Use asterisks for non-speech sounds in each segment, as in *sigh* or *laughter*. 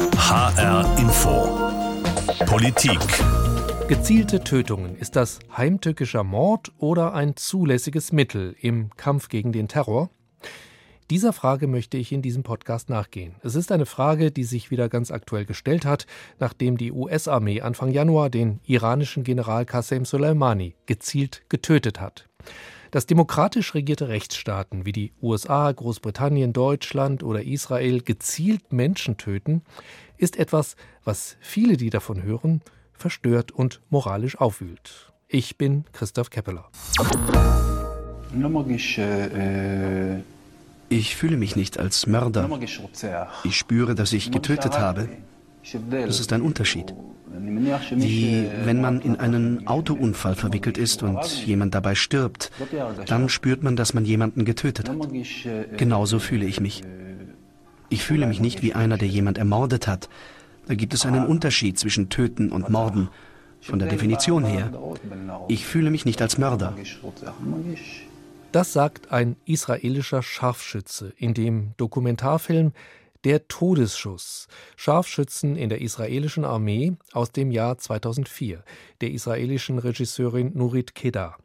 HR Info. Politik. Gezielte Tötungen. Ist das heimtückischer Mord oder ein zulässiges Mittel im Kampf gegen den Terror? Dieser Frage möchte ich in diesem Podcast nachgehen. Es ist eine Frage, die sich wieder ganz aktuell gestellt hat, nachdem die US-Armee Anfang Januar den iranischen General Qasem Soleimani gezielt getötet hat. Dass demokratisch regierte Rechtsstaaten wie die USA, Großbritannien, Deutschland oder Israel gezielt Menschen töten, ist etwas, was viele, die davon hören, verstört und moralisch aufwühlt. Ich bin Christoph Keppeler. Ich fühle mich nicht als Mörder. Ich spüre, dass ich getötet habe. Das ist ein Unterschied. Wie wenn man in einen Autounfall verwickelt ist und jemand dabei stirbt, dann spürt man, dass man jemanden getötet hat. Genauso fühle ich mich. Ich fühle mich nicht wie einer, der jemand ermordet hat. Da gibt es einen Unterschied zwischen Töten und Morden. Von der Definition her. Ich fühle mich nicht als Mörder. Das sagt ein israelischer Scharfschütze in dem Dokumentarfilm der Todesschuss. Scharfschützen in der israelischen Armee aus dem Jahr 2004 der israelischen Regisseurin Nurit Kedar.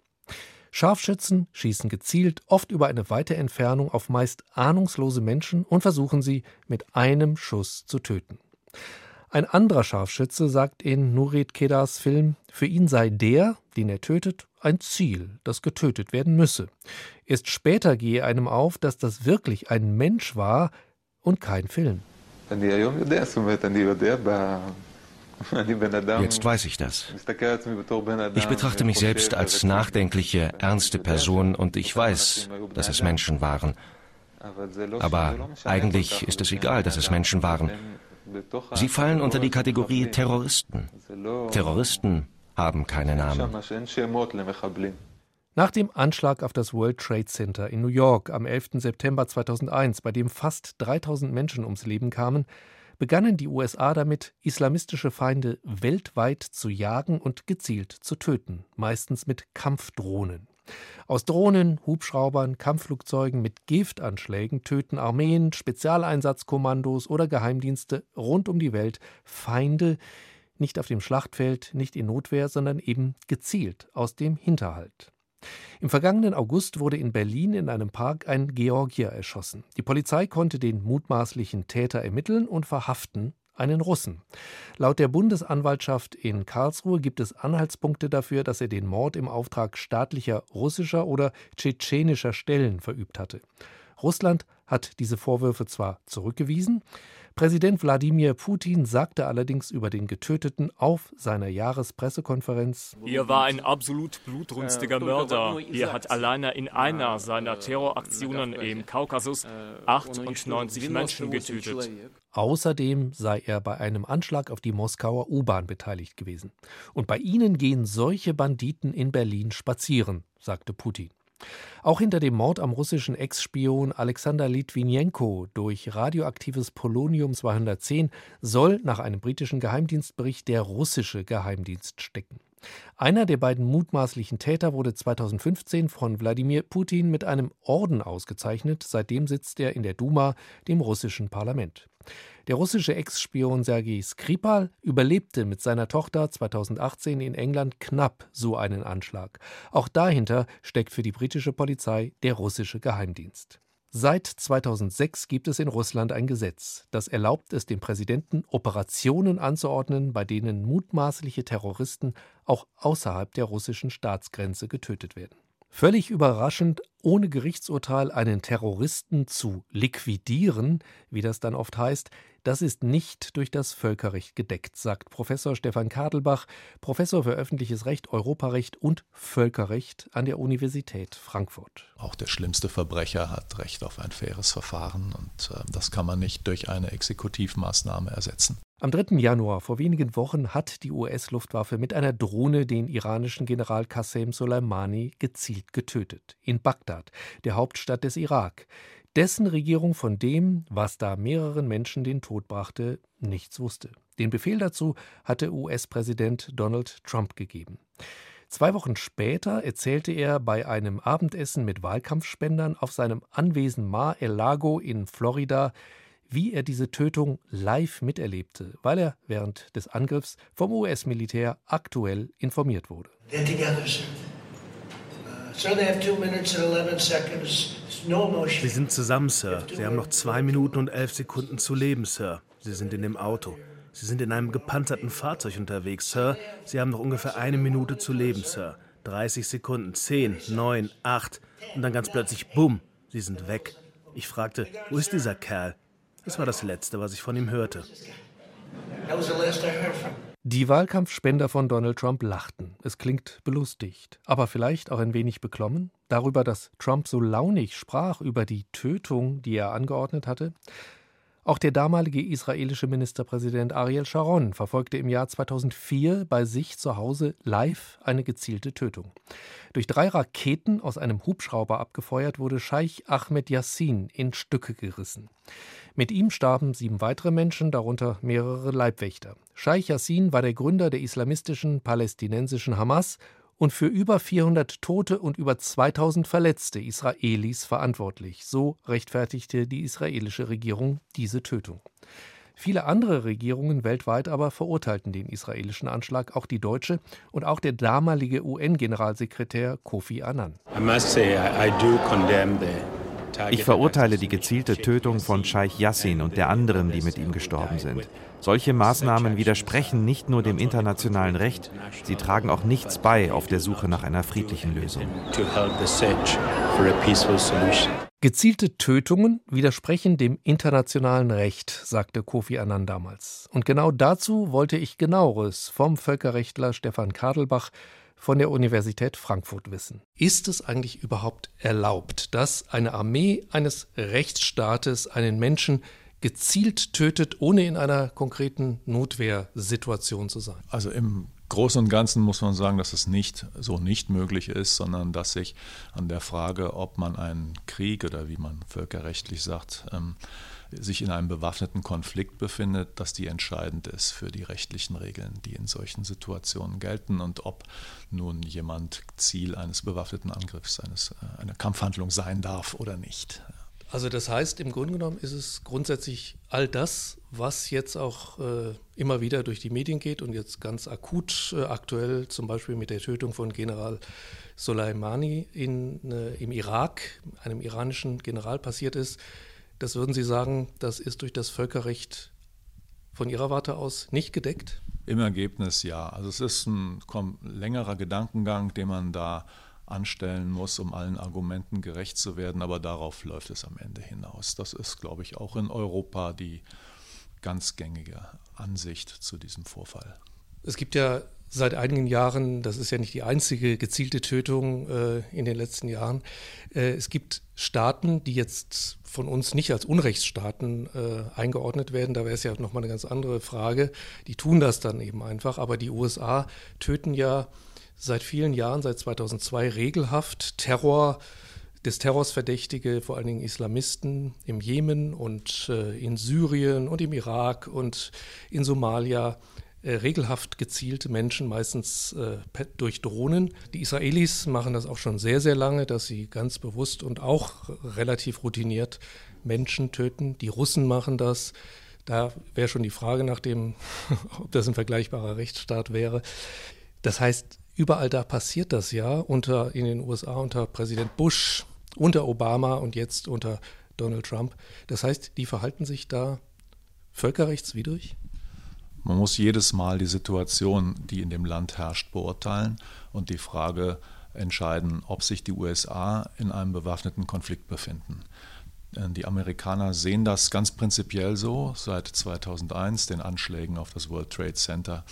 Scharfschützen schießen gezielt, oft über eine weite Entfernung auf meist ahnungslose Menschen und versuchen sie mit einem Schuss zu töten. Ein anderer Scharfschütze sagt in Nurit Kedars Film, für ihn sei der, den er tötet, ein Ziel, das getötet werden müsse. Erst später gehe einem auf, dass das wirklich ein Mensch war, und kein Film. *laughs* Jetzt weiß ich das. Ich betrachte mich selbst als nachdenkliche, ernste Person und ich weiß, dass es Menschen waren. Aber eigentlich ist es egal, dass es Menschen waren. Sie fallen unter die Kategorie Terroristen. Terroristen haben keine Namen. Nach dem Anschlag auf das World Trade Center in New York am 11. September 2001, bei dem fast 3000 Menschen ums Leben kamen, begannen die USA damit, islamistische Feinde weltweit zu jagen und gezielt zu töten, meistens mit Kampfdrohnen. Aus Drohnen, Hubschraubern, Kampfflugzeugen mit Giftanschlägen töten Armeen, Spezialeinsatzkommandos oder Geheimdienste rund um die Welt Feinde, nicht auf dem Schlachtfeld, nicht in Notwehr, sondern eben gezielt aus dem Hinterhalt. Im vergangenen August wurde in Berlin in einem Park ein Georgier erschossen. Die Polizei konnte den mutmaßlichen Täter ermitteln und verhaften, einen Russen. Laut der Bundesanwaltschaft in Karlsruhe gibt es Anhaltspunkte dafür, dass er den Mord im Auftrag staatlicher russischer oder tschetschenischer Stellen verübt hatte. Russland hat diese Vorwürfe zwar zurückgewiesen, Präsident Wladimir Putin sagte allerdings über den Getöteten auf seiner Jahrespressekonferenz: Er war ein absolut blutrünstiger Mörder. Er hat alleine in einer seiner Terroraktionen im Kaukasus 98 Menschen getötet. Außerdem sei er bei einem Anschlag auf die Moskauer U-Bahn beteiligt gewesen. Und bei ihnen gehen solche Banditen in Berlin spazieren, sagte Putin. Auch hinter dem Mord am russischen Ex-Spion Alexander Litwinenko durch radioaktives Polonium 210 soll nach einem britischen Geheimdienstbericht der russische Geheimdienst stecken. Einer der beiden mutmaßlichen Täter wurde 2015 von Wladimir Putin mit einem Orden ausgezeichnet. Seitdem sitzt er in der Duma, dem russischen Parlament. Der russische Ex-Spion Sergei Skripal überlebte mit seiner Tochter 2018 in England knapp so einen Anschlag. Auch dahinter steckt für die britische Polizei der russische Geheimdienst. Seit 2006 gibt es in Russland ein Gesetz, das erlaubt es dem Präsidenten, Operationen anzuordnen, bei denen mutmaßliche Terroristen auch außerhalb der russischen Staatsgrenze getötet werden. Völlig überraschend, ohne Gerichtsurteil einen Terroristen zu liquidieren, wie das dann oft heißt, das ist nicht durch das Völkerrecht gedeckt, sagt Professor Stefan Kadelbach, Professor für öffentliches Recht, Europarecht und Völkerrecht an der Universität Frankfurt. Auch der schlimmste Verbrecher hat Recht auf ein faires Verfahren und äh, das kann man nicht durch eine Exekutivmaßnahme ersetzen. Am 3. Januar vor wenigen Wochen hat die US-Luftwaffe mit einer Drohne den iranischen General Qasem Soleimani gezielt getötet. In Bagdad, der Hauptstadt des Irak dessen Regierung von dem, was da mehreren Menschen den Tod brachte, nichts wusste. Den Befehl dazu hatte US-Präsident Donald Trump gegeben. Zwei Wochen später erzählte er bei einem Abendessen mit Wahlkampfspendern auf seinem Anwesen Mar-el-Lago in Florida, wie er diese Tötung live miterlebte, weil er während des Angriffs vom US-Militär aktuell informiert wurde. Sie sind zusammen, Sir. Sie haben noch zwei Minuten und elf Sekunden zu leben, Sir. Sie sind in dem Auto. Sie sind in einem gepanzerten Fahrzeug unterwegs, Sir. Sie haben noch ungefähr eine Minute zu leben, Sir. 30 Sekunden, 10, 9, 8 und dann ganz plötzlich, bumm, sie sind weg. Ich fragte, wo ist dieser Kerl? Das war das Letzte, was ich von ihm hörte. Die Wahlkampfspender von Donald Trump lachten. Es klingt belustigt, aber vielleicht auch ein wenig beklommen darüber, dass Trump so launig sprach über die Tötung, die er angeordnet hatte. Auch der damalige israelische Ministerpräsident Ariel Sharon verfolgte im Jahr 2004 bei sich zu Hause live eine gezielte Tötung. Durch drei Raketen aus einem Hubschrauber abgefeuert wurde Scheich Ahmed Yassin in Stücke gerissen. Mit ihm starben sieben weitere Menschen, darunter mehrere Leibwächter. Scheich Yassin war der Gründer der islamistischen palästinensischen Hamas und für über 400 Tote und über 2000 verletzte Israelis verantwortlich. So rechtfertigte die israelische Regierung diese Tötung. Viele andere Regierungen weltweit aber verurteilten den israelischen Anschlag, auch die deutsche und auch der damalige UN-Generalsekretär Kofi Annan. I must say I do condemn the ich verurteile die gezielte Tötung von Scheich Yassin und der anderen, die mit ihm gestorben sind. Solche Maßnahmen widersprechen nicht nur dem internationalen Recht, sie tragen auch nichts bei auf der Suche nach einer friedlichen Lösung. Gezielte Tötungen widersprechen dem internationalen Recht, sagte Kofi Annan damals. Und genau dazu wollte ich genaueres vom Völkerrechtler Stefan Kadelbach von der Universität Frankfurt wissen. Ist es eigentlich überhaupt erlaubt, dass eine Armee eines Rechtsstaates einen Menschen gezielt tötet, ohne in einer konkreten Notwehrsituation zu sein? Also im Großen und Ganzen muss man sagen, dass es nicht so nicht möglich ist, sondern dass sich an der Frage, ob man einen Krieg oder wie man völkerrechtlich sagt, ähm, sich in einem bewaffneten Konflikt befindet, dass die entscheidend ist für die rechtlichen Regeln, die in solchen Situationen gelten und ob nun jemand Ziel eines bewaffneten Angriffs, eines, äh, einer Kampfhandlung sein darf oder nicht. Also das heißt, im Grunde genommen ist es grundsätzlich all das, was jetzt auch äh, immer wieder durch die Medien geht und jetzt ganz akut äh, aktuell zum Beispiel mit der Tötung von General Soleimani in, äh, im Irak, einem iranischen General passiert ist, das würden Sie sagen, das ist durch das Völkerrecht von Ihrer Warte aus nicht gedeckt? Im Ergebnis ja. Also es ist ein längerer Gedankengang, den man da anstellen muss, um allen Argumenten gerecht zu werden, aber darauf läuft es am Ende hinaus. Das ist, glaube ich, auch in Europa die ganz gängige Ansicht zu diesem Vorfall. Es gibt ja seit einigen Jahren, das ist ja nicht die einzige gezielte Tötung äh, in den letzten Jahren, äh, es gibt Staaten, die jetzt von uns nicht als Unrechtsstaaten äh, eingeordnet werden. Da wäre es ja nochmal eine ganz andere Frage. Die tun das dann eben einfach. Aber die USA töten ja seit vielen Jahren, seit 2002 regelhaft Terror des Terrors Verdächtige, vor allen Dingen Islamisten im Jemen und äh, in Syrien und im Irak und in Somalia äh, regelhaft gezielte Menschen, meistens äh, durch Drohnen. Die Israelis machen das auch schon sehr, sehr lange, dass sie ganz bewusst und auch relativ routiniert Menschen töten. Die Russen machen das. Da wäre schon die Frage nach dem, *laughs* ob das ein vergleichbarer Rechtsstaat wäre. Das heißt, überall da passiert das ja unter in den USA unter Präsident Bush, unter Obama und jetzt unter Donald Trump. Das heißt, die verhalten sich da völkerrechtswidrig? Man muss jedes Mal die Situation, die in dem Land herrscht, beurteilen und die Frage entscheiden, ob sich die USA in einem bewaffneten Konflikt befinden. Die Amerikaner sehen das ganz prinzipiell so. Seit 2001, den Anschlägen auf das World Trade Center,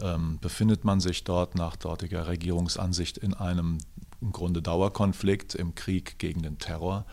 ähm, befindet man sich dort nach dortiger Regierungsansicht in einem im Grunde Dauerkonflikt im Krieg gegen den Terror.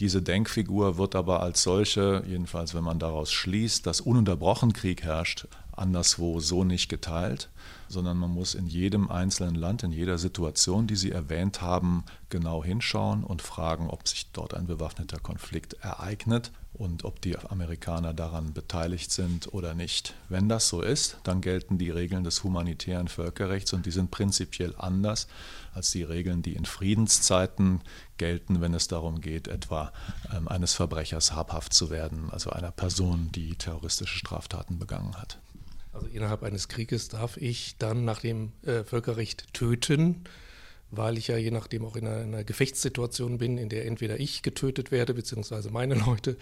Diese Denkfigur wird aber als solche, jedenfalls wenn man daraus schließt, dass ununterbrochen Krieg herrscht, anderswo so nicht geteilt, sondern man muss in jedem einzelnen Land, in jeder Situation, die Sie erwähnt haben, genau hinschauen und fragen, ob sich dort ein bewaffneter Konflikt ereignet und ob die Amerikaner daran beteiligt sind oder nicht. Wenn das so ist, dann gelten die Regeln des humanitären Völkerrechts und die sind prinzipiell anders als die Regeln, die in Friedenszeiten gelten, wenn es darum geht, etwa ähm, eines Verbrechers habhaft zu werden, also einer Person, die terroristische Straftaten begangen hat. Also innerhalb eines Krieges darf ich dann nach dem äh, Völkerrecht töten, weil ich ja je nachdem auch in einer, einer, Gefechtssituation bin, in der entweder ich getötet werde, beziehungsweise meine *laughs* Leute,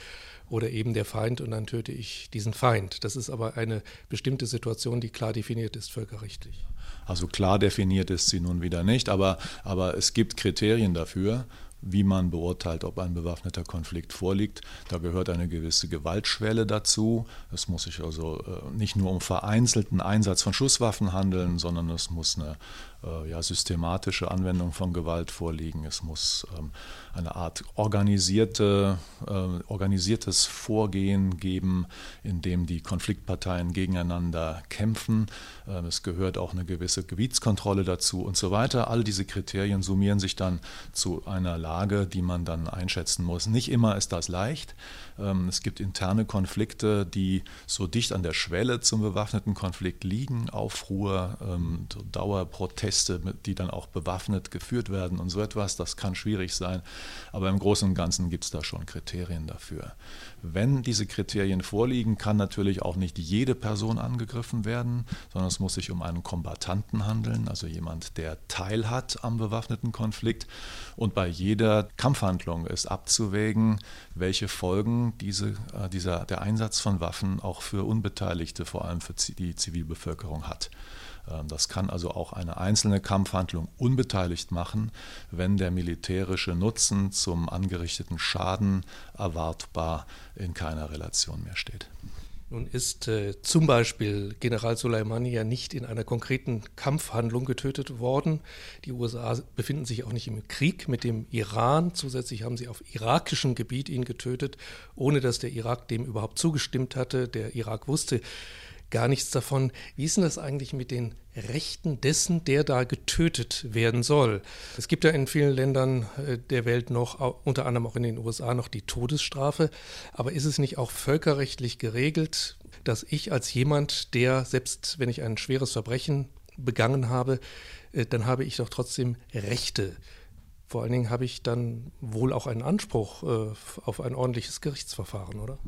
oder eben der Feind und dann töte ich diesen Feind. Das ist aber eine bestimmte Situation, die klar definiert ist völkerrechtlich. Also klar definiert ist sie nun wieder nicht, aber, aber es gibt Kriterien dafür wie man beurteilt, ob ein bewaffneter Konflikt vorliegt. Da gehört eine gewisse Gewaltschwelle dazu. Es muss sich also äh, nicht nur um vereinzelten Einsatz von Schusswaffen handeln, sondern es muss eine äh, ja, systematische Anwendung von Gewalt vorliegen. Es muss ähm, eine Art organisierte, äh, organisiertes Vorgehen geben, in dem die Konfliktparteien gegeneinander kämpfen. Ähm, es gehört auch eine gewisse Gebietskontrolle dazu und so weiter. All diese Kriterien summieren sich dann zu einer Lage, die man dann einschätzen muss. Nicht immer ist das leicht. Ähm, es gibt interne Konflikte, die so dicht an der Schwelle zum bewaffneten Konflikt liegen, Aufruhr, ähm, Dauerproteste, die dann auch bewaffnet geführt werden und so etwas. Das kann schwierig sein, aber im Großen und Ganzen gibt es da schon Kriterien dafür. Wenn diese Kriterien vorliegen, kann natürlich auch nicht jede Person angegriffen werden, sondern es muss sich um einen Kombattanten handeln, also jemand, der teilhat am bewaffneten Konflikt. Und bei jeder Kampfhandlung ist abzuwägen, welche Folgen diese, äh, dieser, der Einsatz von Waffen auch für Unbeteiligte, vor allem für die Zivilbevölkerung hat. Ähm, das kann also auch eine einzelne Kampfhandlung unbeteiligt machen, wenn der militärische Nutzen zum angerichteten Schaden erwartbar in keiner Relation mehr steht. Nun ist äh, zum Beispiel General Soleimani ja nicht in einer konkreten Kampfhandlung getötet worden. Die USA befinden sich auch nicht im Krieg mit dem Iran. Zusätzlich haben sie auf irakischem Gebiet ihn getötet, ohne dass der Irak dem überhaupt zugestimmt hatte. Der Irak wusste gar nichts davon. Wie ist denn das eigentlich mit den Rechten dessen, der da getötet werden soll? Es gibt ja in vielen Ländern äh, der Welt noch, unter anderem auch in den USA, noch die Todesstrafe. Aber ist es nicht auch völkerrechtlich geregelt, dass ich als jemand, der, selbst wenn ich ein schweres Verbrechen begangen habe, äh, dann habe ich doch trotzdem Rechte. Vor allen Dingen habe ich dann wohl auch einen Anspruch äh, auf ein ordentliches Gerichtsverfahren, oder?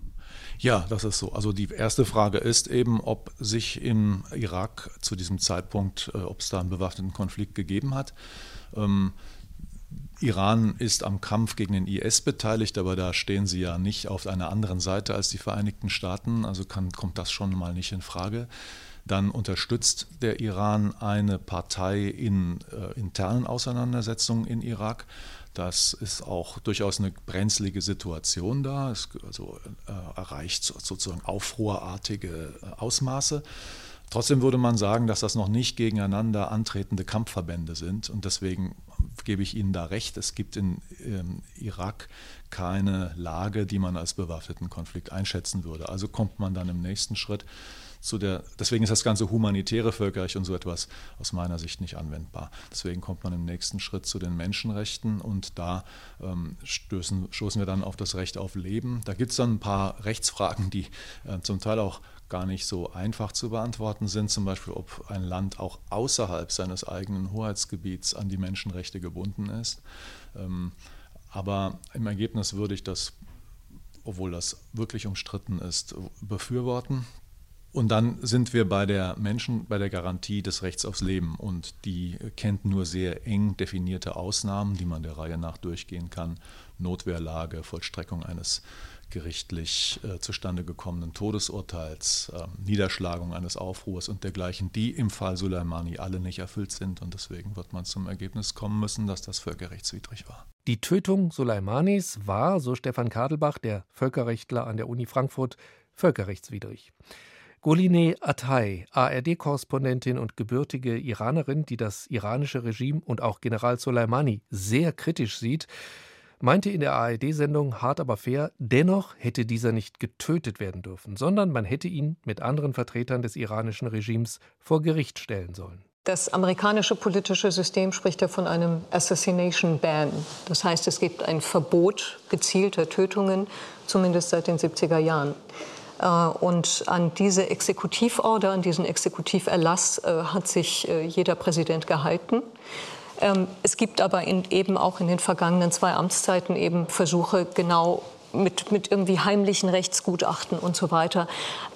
Ja, das ist so. Also die erste Frage ist eben, ob sich im Irak zu diesem Zeitpunkt, äh, ob es da einen bewaffneten Konflikt gegeben hat. Ähm, Iran ist am Kampf gegen den IS beteiligt, aber da stehen sie ja nicht auf einer anderen Seite als die Vereinigten Staaten, also kann, kommt das schon mal nicht in Frage. Dann unterstützt der Iran eine Partei in äh, internen Auseinandersetzungen in Irak. Das ist auch durchaus eine brenzlige Situation da. Es also, äh, erreicht sozusagen aufruhrartige äh, Ausmaße. Trotzdem würde man sagen, dass das noch nicht gegeneinander antretende Kampfverbände sind. Und deswegen gebe ich Ihnen da recht. Es gibt in ähm, Irak keine Lage, die man als bewaffneten Konflikt einschätzen würde. Also kommt man dann im nächsten Schritt zu der, deswegen ist das ganze humanitäre Völkerrecht und so etwas aus meiner Sicht nicht anwendbar. Deswegen kommt man im nächsten Schritt zu den Menschenrechten und da ähm, stößen, stoßen wir dann auf das Recht auf Leben. Da gibt es dann ein paar Rechtsfragen, die äh, zum Teil auch gar nicht so einfach zu beantworten sind, zum Beispiel ob ein Land auch außerhalb seines eigenen Hoheitsgebiets an die Menschenrechte gebunden ist. Ähm, aber im Ergebnis würde ich das, obwohl das wirklich umstritten ist, befürworten. Und dann sind wir bei der Menschen, bei der Garantie des Rechts aufs Leben. Und die kennt nur sehr eng definierte Ausnahmen, die man der Reihe nach durchgehen kann. Notwehrlage, Vollstreckung eines gerichtlich äh, zustande gekommenen Todesurteils, äh, Niederschlagung eines Aufruhrs und dergleichen, die im Fall Soleimani alle nicht erfüllt sind. Und deswegen wird man zum Ergebnis kommen müssen, dass das völkerrechtswidrig war. Die Tötung Soleimanis war, so Stefan Kadelbach, der Völkerrechtler an der Uni Frankfurt, völkerrechtswidrig. Goline Atay, ARD-Korrespondentin und gebürtige Iranerin, die das iranische Regime und auch General Soleimani sehr kritisch sieht, meinte in der ARD-Sendung Hart aber fair, dennoch hätte dieser nicht getötet werden dürfen, sondern man hätte ihn mit anderen Vertretern des iranischen Regimes vor Gericht stellen sollen. Das amerikanische politische System spricht ja von einem Assassination Ban. Das heißt, es gibt ein Verbot gezielter Tötungen, zumindest seit den 70er Jahren. Äh, und an diese Exekutivorder, an diesen Exekutiverlass äh, hat sich äh, jeder Präsident gehalten. Ähm, es gibt aber in, eben auch in den vergangenen zwei Amtszeiten eben Versuche, genau mit, mit irgendwie heimlichen Rechtsgutachten und so weiter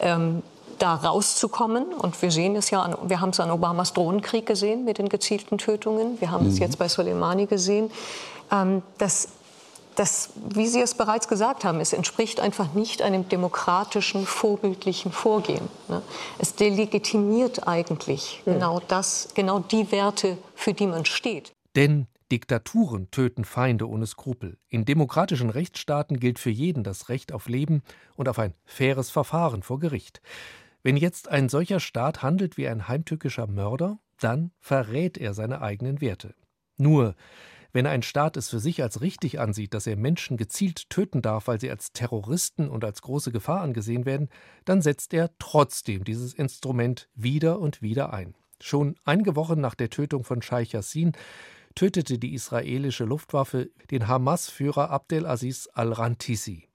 ähm, da rauszukommen. Und wir sehen es ja, an, wir haben es an Obamas Drohnenkrieg gesehen mit den gezielten Tötungen. Wir haben mhm. es jetzt bei Soleimani gesehen. Ähm, das das, wie Sie es bereits gesagt haben, es entspricht einfach nicht einem demokratischen, vorbildlichen Vorgehen. Ne? Es delegitimiert eigentlich mhm. genau das, genau die Werte, für die man steht. Denn Diktaturen töten Feinde ohne Skrupel. In demokratischen Rechtsstaaten gilt für jeden das Recht auf Leben und auf ein faires Verfahren vor Gericht. Wenn jetzt ein solcher Staat handelt wie ein heimtückischer Mörder, dann verrät er seine eigenen Werte. Nur wenn ein Staat es für sich als richtig ansieht, dass er Menschen gezielt töten darf, weil sie als Terroristen und als große Gefahr angesehen werden, dann setzt er trotzdem dieses Instrument wieder und wieder ein. Schon einige Wochen nach der Tötung von Scheich Yassin tötete die israelische Luftwaffe den Hamas-Führer Abdel Aziz al-Rantisi.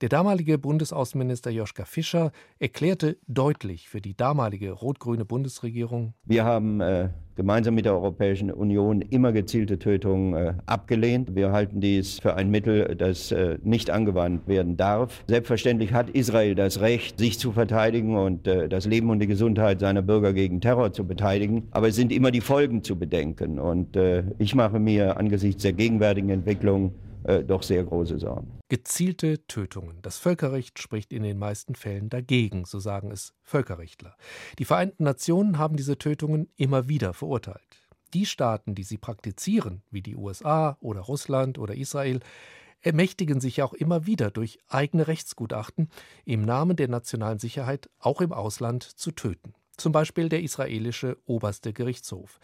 Der damalige Bundesaußenminister Joschka Fischer erklärte deutlich für die damalige rot-grüne Bundesregierung: Wir haben äh, gemeinsam mit der Europäischen Union immer gezielte Tötungen äh, abgelehnt. Wir halten dies für ein Mittel, das äh, nicht angewandt werden darf. Selbstverständlich hat Israel das Recht, sich zu verteidigen und äh, das Leben und die Gesundheit seiner Bürger gegen Terror zu beteiligen. Aber es sind immer die Folgen zu bedenken. Und äh, ich mache mir angesichts der gegenwärtigen Entwicklung äh, doch sehr große Sorgen. Gezielte Tötungen. Das Völkerrecht spricht in den meisten Fällen dagegen, so sagen es Völkerrechtler. Die Vereinten Nationen haben diese Tötungen immer wieder verurteilt. Die Staaten, die sie praktizieren, wie die USA oder Russland oder Israel, ermächtigen sich auch immer wieder durch eigene Rechtsgutachten im Namen der nationalen Sicherheit auch im Ausland zu töten. Zum Beispiel der israelische oberste Gerichtshof.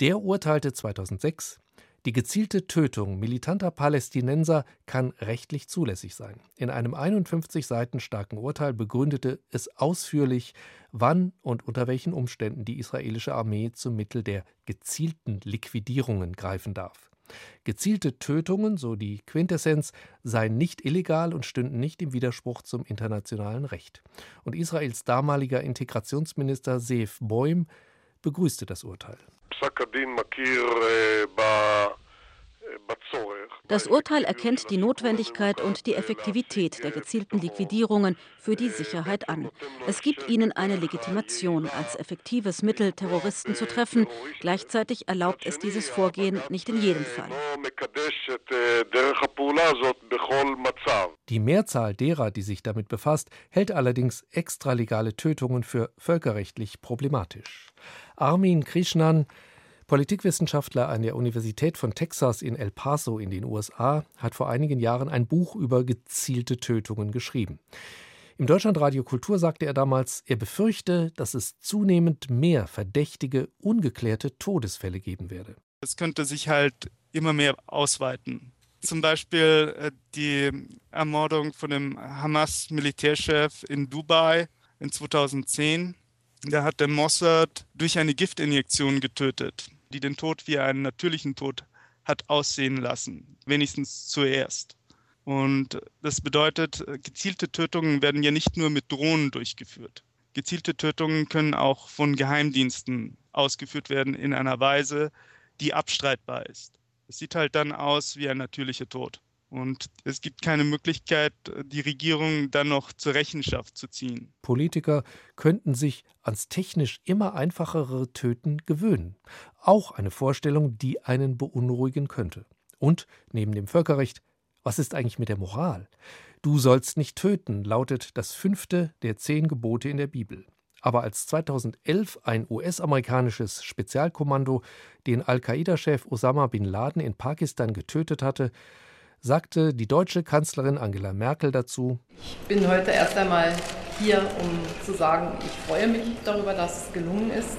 Der urteilte 2006, die gezielte Tötung militanter Palästinenser kann rechtlich zulässig sein. In einem 51 Seiten starken Urteil begründete es ausführlich, wann und unter welchen Umständen die israelische Armee zum Mittel der gezielten Liquidierungen greifen darf. Gezielte Tötungen, so die Quintessenz, seien nicht illegal und stünden nicht im Widerspruch zum internationalen Recht. Und Israels damaliger Integrationsminister Seif Boim begrüßte das Urteil. Das Urteil erkennt die Notwendigkeit und die Effektivität der gezielten Liquidierungen für die Sicherheit an. Es gibt ihnen eine Legitimation, als effektives Mittel Terroristen zu treffen. Gleichzeitig erlaubt es dieses Vorgehen nicht in jedem Fall. Die Mehrzahl derer, die sich damit befasst, hält allerdings extralegale Tötungen für völkerrechtlich problematisch. Armin Krishnan, Politikwissenschaftler an der Universität von Texas in El Paso in den USA, hat vor einigen Jahren ein Buch über gezielte Tötungen geschrieben. Im Deutschlandradio Kultur sagte er damals, er befürchte, dass es zunehmend mehr verdächtige, ungeklärte Todesfälle geben werde. Es könnte sich halt immer mehr ausweiten. Zum Beispiel äh, die Ermordung von dem Hamas-Militärchef in Dubai in 2010 da hat der Mossad durch eine Giftinjektion getötet, die den Tod wie einen natürlichen Tod hat aussehen lassen, wenigstens zuerst. Und das bedeutet, gezielte Tötungen werden ja nicht nur mit Drohnen durchgeführt. Gezielte Tötungen können auch von Geheimdiensten ausgeführt werden in einer Weise, die abstreitbar ist. Es sieht halt dann aus wie ein natürlicher Tod. Und es gibt keine Möglichkeit, die Regierung dann noch zur Rechenschaft zu ziehen. Politiker könnten sich ans technisch immer einfachere Töten gewöhnen. Auch eine Vorstellung, die einen beunruhigen könnte. Und neben dem Völkerrecht, was ist eigentlich mit der Moral? Du sollst nicht töten, lautet das fünfte der zehn Gebote in der Bibel. Aber als 2011 ein US-amerikanisches Spezialkommando den Al-Qaida-Chef Osama bin Laden in Pakistan getötet hatte, sagte die deutsche Kanzlerin Angela Merkel dazu. Ich bin heute erst einmal hier, um zu sagen, ich freue mich darüber, dass es gelungen ist,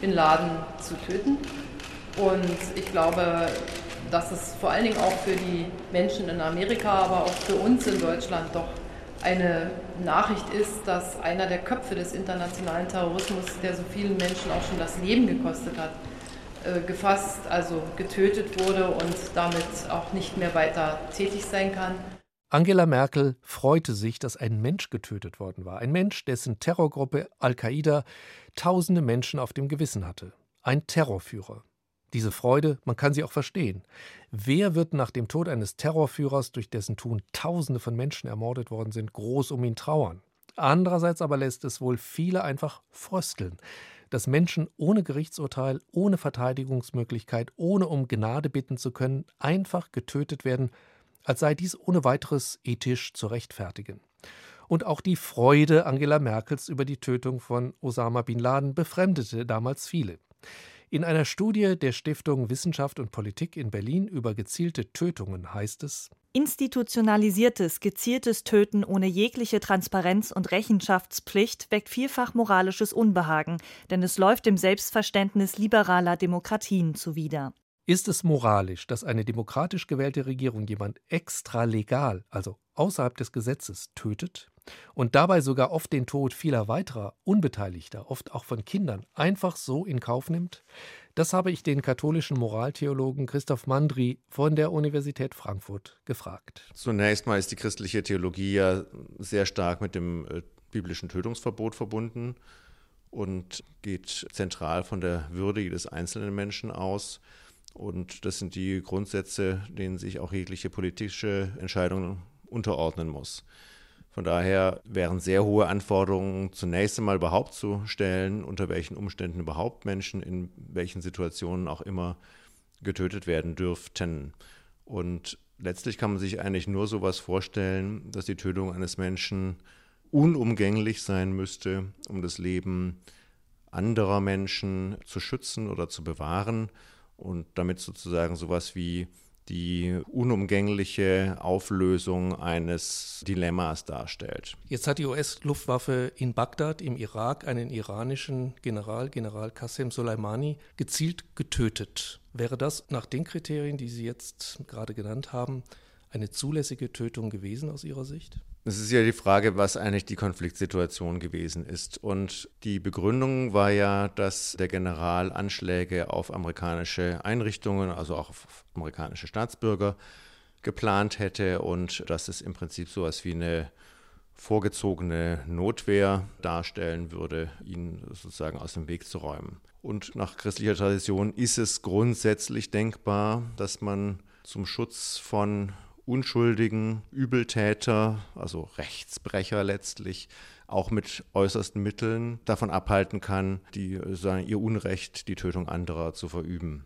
Bin Laden zu töten. Und ich glaube, dass es vor allen Dingen auch für die Menschen in Amerika, aber auch für uns in Deutschland doch eine Nachricht ist, dass einer der Köpfe des internationalen Terrorismus, der so vielen Menschen auch schon das Leben gekostet hat, gefasst, also getötet wurde und damit auch nicht mehr weiter tätig sein kann. Angela Merkel freute sich, dass ein Mensch getötet worden war. Ein Mensch, dessen Terrorgruppe Al-Qaida tausende Menschen auf dem Gewissen hatte. Ein Terrorführer. Diese Freude, man kann sie auch verstehen. Wer wird nach dem Tod eines Terrorführers, durch dessen Tun Tausende von Menschen ermordet worden sind, groß um ihn trauern? Andererseits aber lässt es wohl viele einfach frösteln, dass Menschen ohne Gerichtsurteil, ohne Verteidigungsmöglichkeit, ohne um Gnade bitten zu können, einfach getötet werden, als sei dies ohne weiteres ethisch zu rechtfertigen. Und auch die Freude Angela Merkels über die Tötung von Osama bin Laden befremdete damals viele. In einer Studie der Stiftung Wissenschaft und Politik in Berlin über gezielte Tötungen heißt es Institutionalisiertes, gezieltes Töten ohne jegliche Transparenz und Rechenschaftspflicht weckt vielfach moralisches Unbehagen, denn es läuft dem Selbstverständnis liberaler Demokratien zuwider. Ist es moralisch, dass eine demokratisch gewählte Regierung jemand extralegal, also außerhalb des Gesetzes, tötet? und dabei sogar oft den Tod vieler weiterer Unbeteiligter, oft auch von Kindern, einfach so in Kauf nimmt? Das habe ich den katholischen Moraltheologen Christoph Mandri von der Universität Frankfurt gefragt. Zunächst mal ist die christliche Theologie ja sehr stark mit dem äh, biblischen Tötungsverbot verbunden und geht zentral von der Würde jedes einzelnen Menschen aus. Und das sind die Grundsätze, denen sich auch jegliche politische Entscheidung unterordnen muss. Von daher wären sehr hohe Anforderungen zunächst einmal überhaupt zu stellen, unter welchen Umständen überhaupt Menschen in welchen Situationen auch immer getötet werden dürften. Und letztlich kann man sich eigentlich nur so etwas vorstellen, dass die Tötung eines Menschen unumgänglich sein müsste, um das Leben anderer Menschen zu schützen oder zu bewahren und damit sozusagen sowas wie die unumgängliche Auflösung eines Dilemmas darstellt. Jetzt hat die US-Luftwaffe in Bagdad im Irak einen iranischen General, General Qasem Soleimani, gezielt getötet. Wäre das nach den Kriterien, die Sie jetzt gerade genannt haben, eine zulässige Tötung gewesen aus Ihrer Sicht? Es ist ja die Frage, was eigentlich die Konfliktsituation gewesen ist. Und die Begründung war ja, dass der General Anschläge auf amerikanische Einrichtungen, also auch auf amerikanische Staatsbürger, geplant hätte und dass es im Prinzip so etwas wie eine vorgezogene Notwehr darstellen würde, ihn sozusagen aus dem Weg zu räumen. Und nach christlicher Tradition ist es grundsätzlich denkbar, dass man zum Schutz von unschuldigen Übeltäter, also Rechtsbrecher letztlich, auch mit äußersten Mitteln davon abhalten kann, die, sagen, ihr Unrecht, die Tötung anderer zu verüben.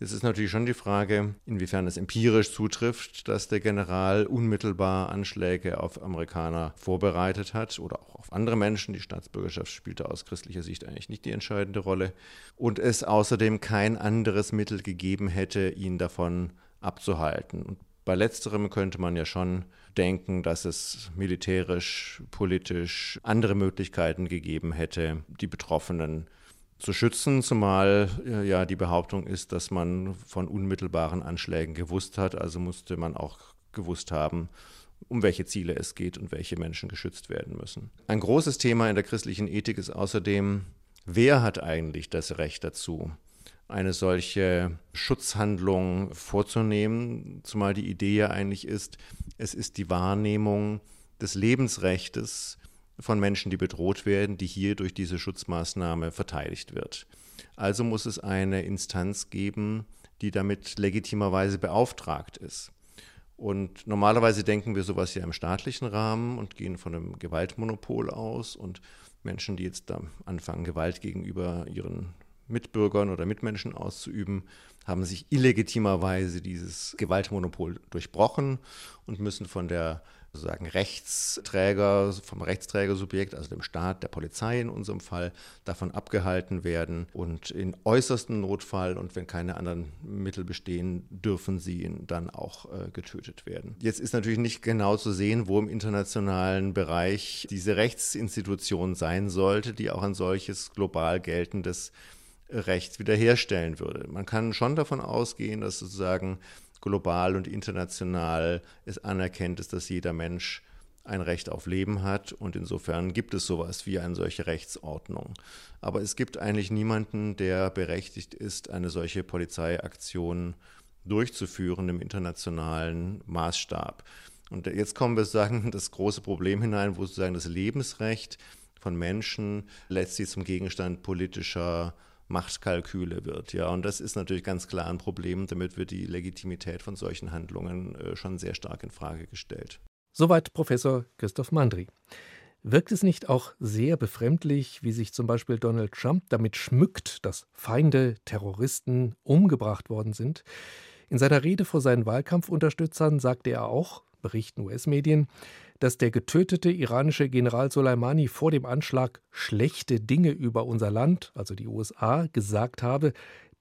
Jetzt ist natürlich schon die Frage, inwiefern es empirisch zutrifft, dass der General unmittelbar Anschläge auf Amerikaner vorbereitet hat oder auch auf andere Menschen. Die Staatsbürgerschaft spielte aus christlicher Sicht eigentlich nicht die entscheidende Rolle. Und es außerdem kein anderes Mittel gegeben hätte, ihn davon abzuhalten. Und bei letzterem könnte man ja schon denken, dass es militärisch, politisch andere Möglichkeiten gegeben hätte, die Betroffenen zu schützen, zumal äh, ja die Behauptung ist, dass man von unmittelbaren Anschlägen gewusst hat, also musste man auch gewusst haben, um welche Ziele es geht und welche Menschen geschützt werden müssen. Ein großes Thema in der christlichen Ethik ist außerdem, wer hat eigentlich das Recht dazu, eine solche Schutzhandlung vorzunehmen, zumal die Idee ja eigentlich ist, es ist die Wahrnehmung des Lebensrechtes von Menschen, die bedroht werden, die hier durch diese Schutzmaßnahme verteidigt wird. Also muss es eine Instanz geben, die damit legitimerweise beauftragt ist. Und normalerweise denken wir sowas ja im staatlichen Rahmen und gehen von einem Gewaltmonopol aus und Menschen, die jetzt da anfangen, Gewalt gegenüber ihren Mitbürgern oder Mitmenschen auszuüben, haben sich illegitimerweise dieses Gewaltmonopol durchbrochen und müssen von der sozusagen Rechtsträger, vom Rechtsträgersubjekt, also dem Staat, der Polizei in unserem Fall, davon abgehalten werden. Und in äußersten Notfall und wenn keine anderen Mittel bestehen, dürfen sie dann auch äh, getötet werden. Jetzt ist natürlich nicht genau zu sehen, wo im internationalen Bereich diese Rechtsinstitution sein sollte, die auch ein solches global geltendes Recht wiederherstellen würde. Man kann schon davon ausgehen, dass sozusagen global und international es anerkennt ist, dass jeder Mensch ein Recht auf Leben hat und insofern gibt es sowas wie eine solche Rechtsordnung. Aber es gibt eigentlich niemanden, der berechtigt ist, eine solche Polizeiaktion durchzuführen im internationalen Maßstab. Und jetzt kommen wir sozusagen das große Problem hinein, wo sozusagen das Lebensrecht von Menschen letztlich zum Gegenstand politischer Machtkalküle wird. Ja, und das ist natürlich ganz klar ein Problem. Damit wird die Legitimität von solchen Handlungen äh, schon sehr stark in Frage gestellt. Soweit Professor Christoph Mandri. Wirkt es nicht auch sehr befremdlich, wie sich zum Beispiel Donald Trump damit schmückt, dass Feinde, Terroristen umgebracht worden sind? In seiner Rede vor seinen Wahlkampfunterstützern sagte er auch, berichten US-Medien, dass der getötete iranische General Soleimani vor dem Anschlag schlechte Dinge über unser Land, also die USA, gesagt habe.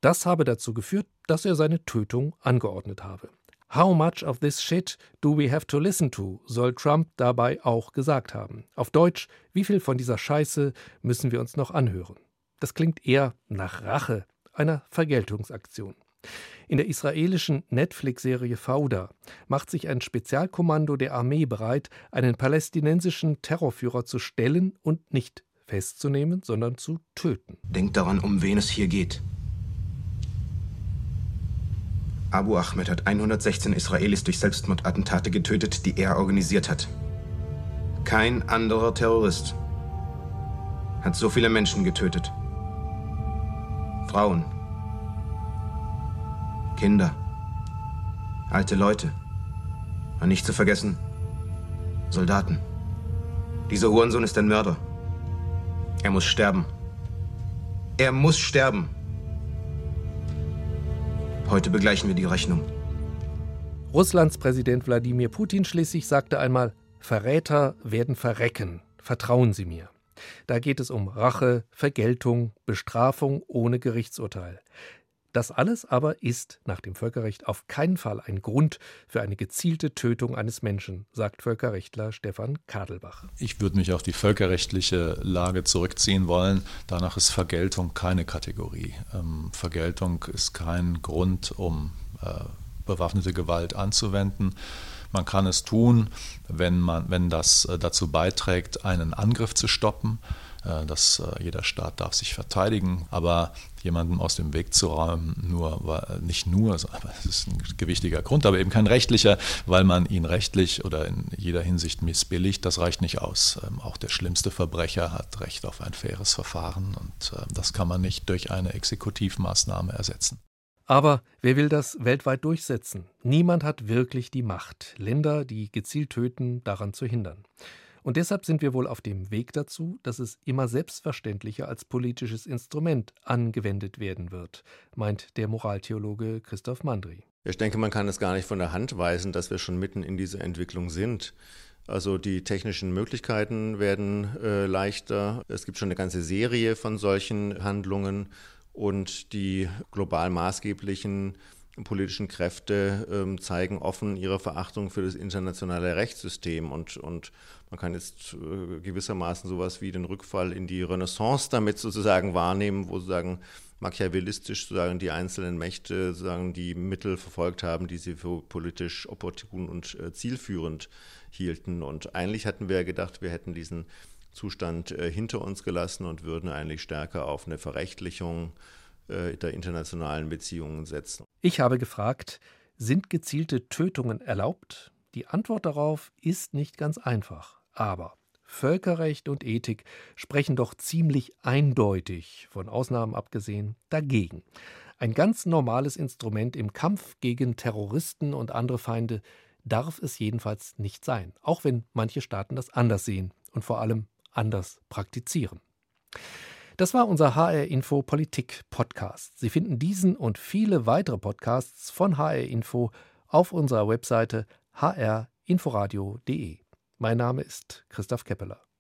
Das habe dazu geführt, dass er seine Tötung angeordnet habe. How much of this shit do we have to listen to? soll Trump dabei auch gesagt haben. Auf Deutsch, wie viel von dieser Scheiße müssen wir uns noch anhören? Das klingt eher nach Rache, einer Vergeltungsaktion. In der israelischen Netflix-Serie Fauda macht sich ein Spezialkommando der Armee bereit, einen palästinensischen Terrorführer zu stellen und nicht festzunehmen, sondern zu töten. Denkt daran, um wen es hier geht. Abu Ahmed hat 116 Israelis durch Selbstmordattentate getötet, die er organisiert hat. Kein anderer Terrorist hat so viele Menschen getötet. Frauen, Kinder, alte Leute und nicht zu vergessen Soldaten. Dieser Hurensohn ist ein Mörder. Er muss sterben. Er muss sterben. Heute begleichen wir die Rechnung. Russlands Präsident Wladimir Putin schließlich sagte einmal, Verräter werden verrecken, vertrauen Sie mir. Da geht es um Rache, Vergeltung, Bestrafung ohne Gerichtsurteil. Das alles aber ist nach dem Völkerrecht auf keinen Fall ein Grund für eine gezielte Tötung eines Menschen, sagt Völkerrechtler Stefan Kadelbach. Ich würde mich auf die völkerrechtliche Lage zurückziehen wollen. Danach ist Vergeltung keine Kategorie. Ähm, Vergeltung ist kein Grund, um äh, bewaffnete Gewalt anzuwenden. Man kann es tun, wenn, man, wenn das äh, dazu beiträgt, einen Angriff zu stoppen. Äh, dass äh, jeder Staat darf sich verteidigen, aber jemandem aus dem Weg zu räumen, nur nicht nur, *laughs* es ist ein gewichtiger Grund, aber eben kein rechtlicher, weil man ihn rechtlich oder in jeder Hinsicht missbilligt, das reicht nicht aus. Ähm, auch der schlimmste Verbrecher hat Recht auf ein faires Verfahren und das kann man nicht durch eine Exekutivmaßnahme ersetzen. Aber wer will das weltweit durchsetzen? Niemand hat wirklich die Macht, Länder, die gezielt töten, daran zu hindern. Und deshalb sind wir wohl auf dem Weg dazu, dass es immer selbstverständlicher als politisches Instrument angewendet werden wird, meint der Moraltheologe Christoph Mandri. Ich denke, man kann es gar nicht von der Hand weisen, dass wir schon mitten in dieser Entwicklung sind. Also die technischen Möglichkeiten werden äh, leichter. Es gibt schon eine ganze Serie von solchen Handlungen und die global maßgeblichen politischen Kräfte ähm, zeigen offen ihre Verachtung für das internationale Rechtssystem und, und man kann jetzt äh, gewissermaßen sowas wie den Rückfall in die Renaissance damit sozusagen wahrnehmen, wo sozusagen machiavellistisch sozusagen die einzelnen Mächte sozusagen die Mittel verfolgt haben, die sie für politisch opportun und äh, zielführend hielten. Und eigentlich hatten wir gedacht, wir hätten diesen Zustand äh, hinter uns gelassen und würden eigentlich stärker auf eine Verrechtlichung äh, der internationalen Beziehungen setzen. Ich habe gefragt, sind gezielte Tötungen erlaubt? Die Antwort darauf ist nicht ganz einfach. Aber Völkerrecht und Ethik sprechen doch ziemlich eindeutig, von Ausnahmen abgesehen, dagegen. Ein ganz normales Instrument im Kampf gegen Terroristen und andere Feinde darf es jedenfalls nicht sein, auch wenn manche Staaten das anders sehen und vor allem anders praktizieren. Das war unser HR Info Politik Podcast. Sie finden diesen und viele weitere Podcasts von HR Info auf unserer Webseite hrinforadio.de. Mein Name ist Christoph Keppeler.